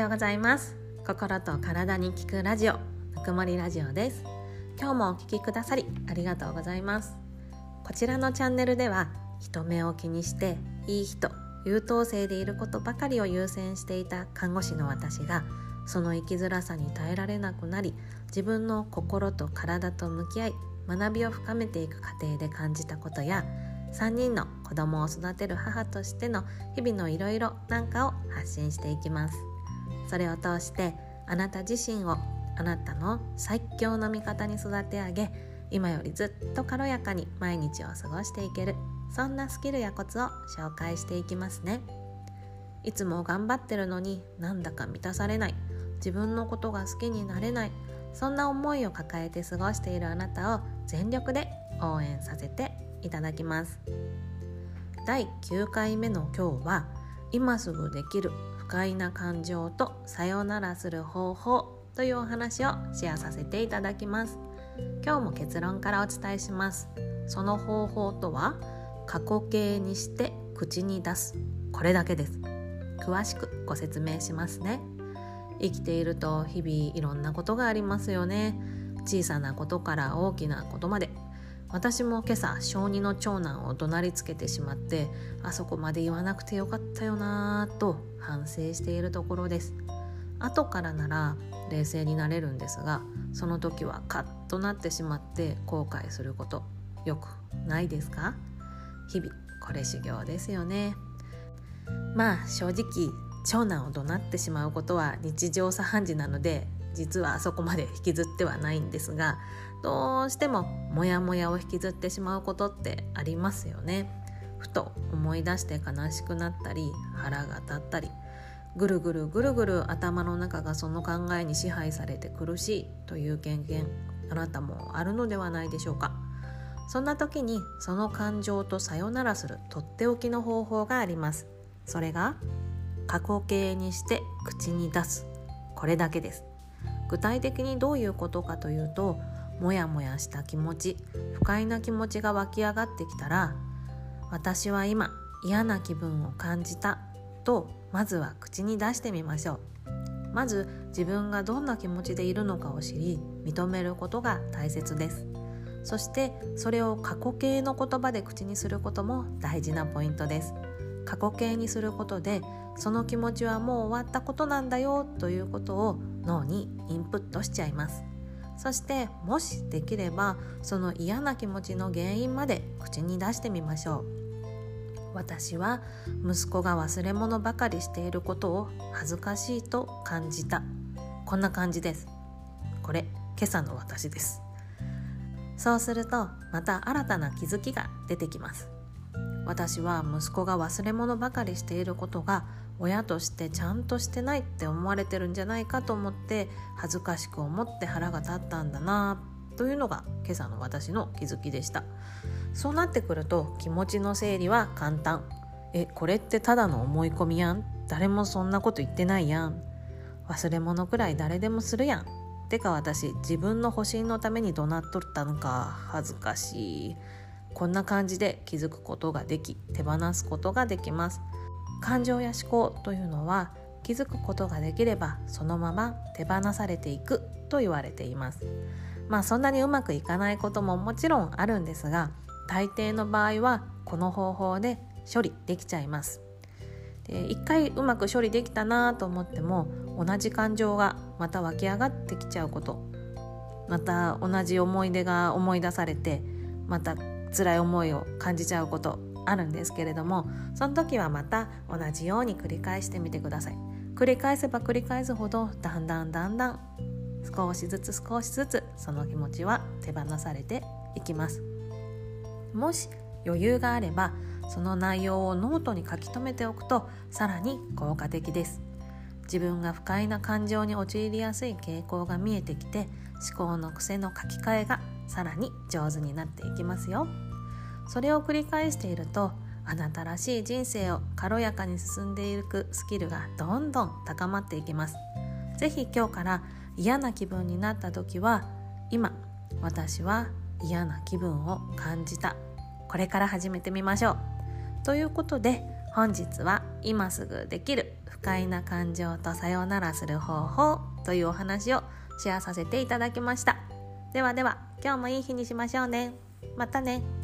ようございます。心と体に効くラジオぬくもりラジオです。今日もお聞きくださりありがとうございます。こちらのチャンネルでは人目を気にしていい人優等生でいることばかりを優先していた看護師の私がその生きづらさに耐えられなくなり自分の心と体と向き合い学びを深めていく過程で感じたことや3人の子供を育てる母としての日々のいろいろなんかを発信していきます。それを通してあなた自身をあなたの最強の味方に育て上げ今よりずっと軽やかに毎日を過ごしていけるそんなスキルやコツを紹介していきますね。いつも頑張ってるのになんだか満たされない自分のことが好きになれないそんな思いを抱えて過ごしているあなたを全力で応援させていただきます。第9回目の今日は今すぐできる快な感情とさよならする方法というお話をシェアさせていただきます。今日も結論からお伝えします。その方法とは過去形にして口に出す。これだけです。詳しくご説明しますね。生きていると日々いろんなことがありますよね。小さなことから大きなことまで。私も今朝小児の長男を怒鳴りつけてしまってあそこまで言わなくてよかったよなぁと反省しているところです。後からなら冷静になれるんですがその時はカッとなってしまって後悔することよくないですか？日々これ修行ですよね。まあ正直長男を怒鳴ってしまうことは日常茶飯事なので実はそこまで引きずってはないんですがどうしてもモヤモヤを引きずってしまうことってありますよね。ふと思い出して悲しくなったり腹が立ったりぐるぐるぐるぐる頭の中がその考えに支配されて苦しいという経験あなたもあるのではないでしょうか。そんな時にその感情とさよならするとっておきの方法があります。それが過去形にして口に出す。これだけです。具体的にどういうことかというとモヤモヤした気持ち不快な気持ちが湧き上がってきたら私は今嫌な気分を感じたとまずは口に出してみましょう。まず自分がどんな気持ちでいるのかを知り認めることが大切です。そしてそれを過去形の言葉で口にすることも大事なポイントです。過去形にすることでその気持ちはもう終わったことなんだよということを脳にインプットしちゃいます。そしてもしできればその嫌な気持ちの原因まで口に出してみましょう。私は息子が忘れ物ばかりしていることを恥ずかしいと感じた。こんな感じです。これ今朝の私です。そうするとまた新たな気づきが出てきます。私は息子が忘れ物ばかりしていることが親としてちゃんとしてないって思われてるんじゃないかと思って恥ずかしく思って腹が立ったんだなというのが今朝の私の気づきでした。そうなってくると気持ちの整理は簡単。えこれってただの思い込みやん？誰もそんなこと言ってないやん。忘れ物くらい誰でもするやん。てか私自分の保身のために怒鳴っとったのか。恥ずかしい。こんな感じで気づくことができ手放すことができます。感情や思考というのは気づくことができればそのまま手放されていくと言われています。まあそんなにうまくいかないことももちろんあるんですが大抵の場合はこの方法で処理できちゃいます。で一回うまく処理できたなと思っても同じ感情がまた湧き上がってきちゃうことまた同じ思い出が思い出されてまた辛い思いを感じちゃうことあるんですけれどもその時はまた同じように繰り返してみてください。繰り返せば繰り返すほどだんだんだんだん少しずつ少しずつその気持ちは手放されていきます。もし余裕があればその内容をノートに書き留めておくとさらに効果的です。自分が不快な感情に陥りやすい傾向が見えてきて思考の癖の書き換えがさらに上手になっていきますよ。それを繰り返しているとあなたらしい人生を軽やかに進んでいくスキルがどんどん高まっていきます。是非今日から嫌な気分になった時は今私は嫌な気分を感じた。これから始めてみましょう。ということで本日は今すぐできる不快な感情とさようならする方法というお話をシェアさせていただきました。ではでは今日もいい日にしましょうね。またね。